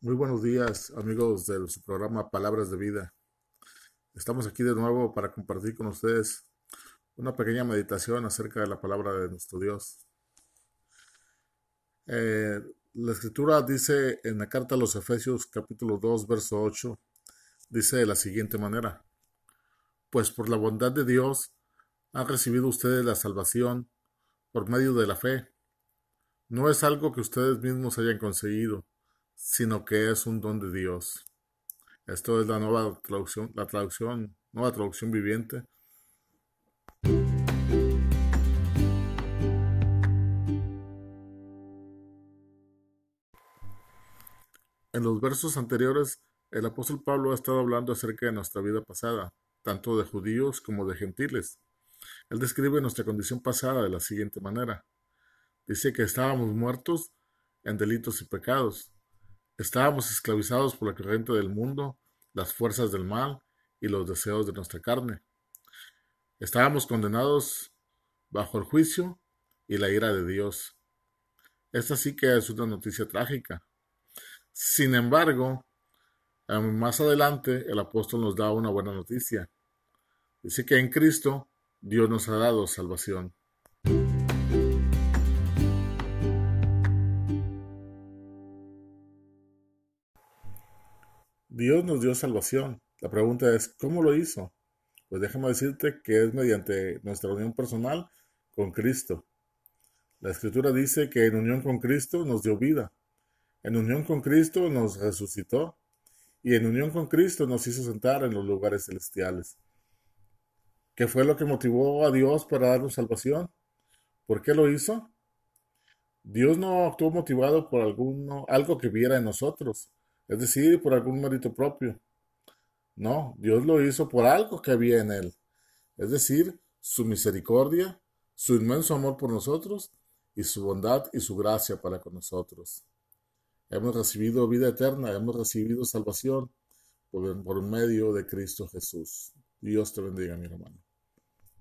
Muy buenos días, amigos de su programa Palabras de Vida. Estamos aquí de nuevo para compartir con ustedes una pequeña meditación acerca de la palabra de nuestro Dios. Eh, la escritura dice en la carta a los Efesios capítulo 2, verso 8, dice de la siguiente manera, pues por la bondad de Dios han recibido ustedes la salvación por medio de la fe. No es algo que ustedes mismos hayan conseguido sino que es un don de Dios. Esto es la nueva traducción, la traducción, nueva traducción viviente. En los versos anteriores, el apóstol Pablo ha estado hablando acerca de nuestra vida pasada, tanto de judíos como de gentiles. Él describe nuestra condición pasada de la siguiente manera. Dice que estábamos muertos en delitos y pecados, Estábamos esclavizados por la corriente del mundo, las fuerzas del mal y los deseos de nuestra carne. Estábamos condenados bajo el juicio y la ira de Dios. Esta sí que es una noticia trágica. Sin embargo, más adelante el apóstol nos da una buena noticia. Dice que en Cristo Dios nos ha dado salvación. Dios nos dio salvación. La pregunta es, ¿cómo lo hizo? Pues déjame decirte que es mediante nuestra unión personal con Cristo. La Escritura dice que en unión con Cristo nos dio vida. En unión con Cristo nos resucitó. Y en unión con Cristo nos hizo sentar en los lugares celestiales. ¿Qué fue lo que motivó a Dios para darnos salvación? ¿Por qué lo hizo? Dios no actuó motivado por alguno, algo que viera en nosotros es decir, por algún mérito propio. No, Dios lo hizo por algo que había en él, es decir, su misericordia, su inmenso amor por nosotros y su bondad y su gracia para con nosotros. Hemos recibido vida eterna, hemos recibido salvación por, medio de Cristo Jesús. Dios te bendiga, mi hermano.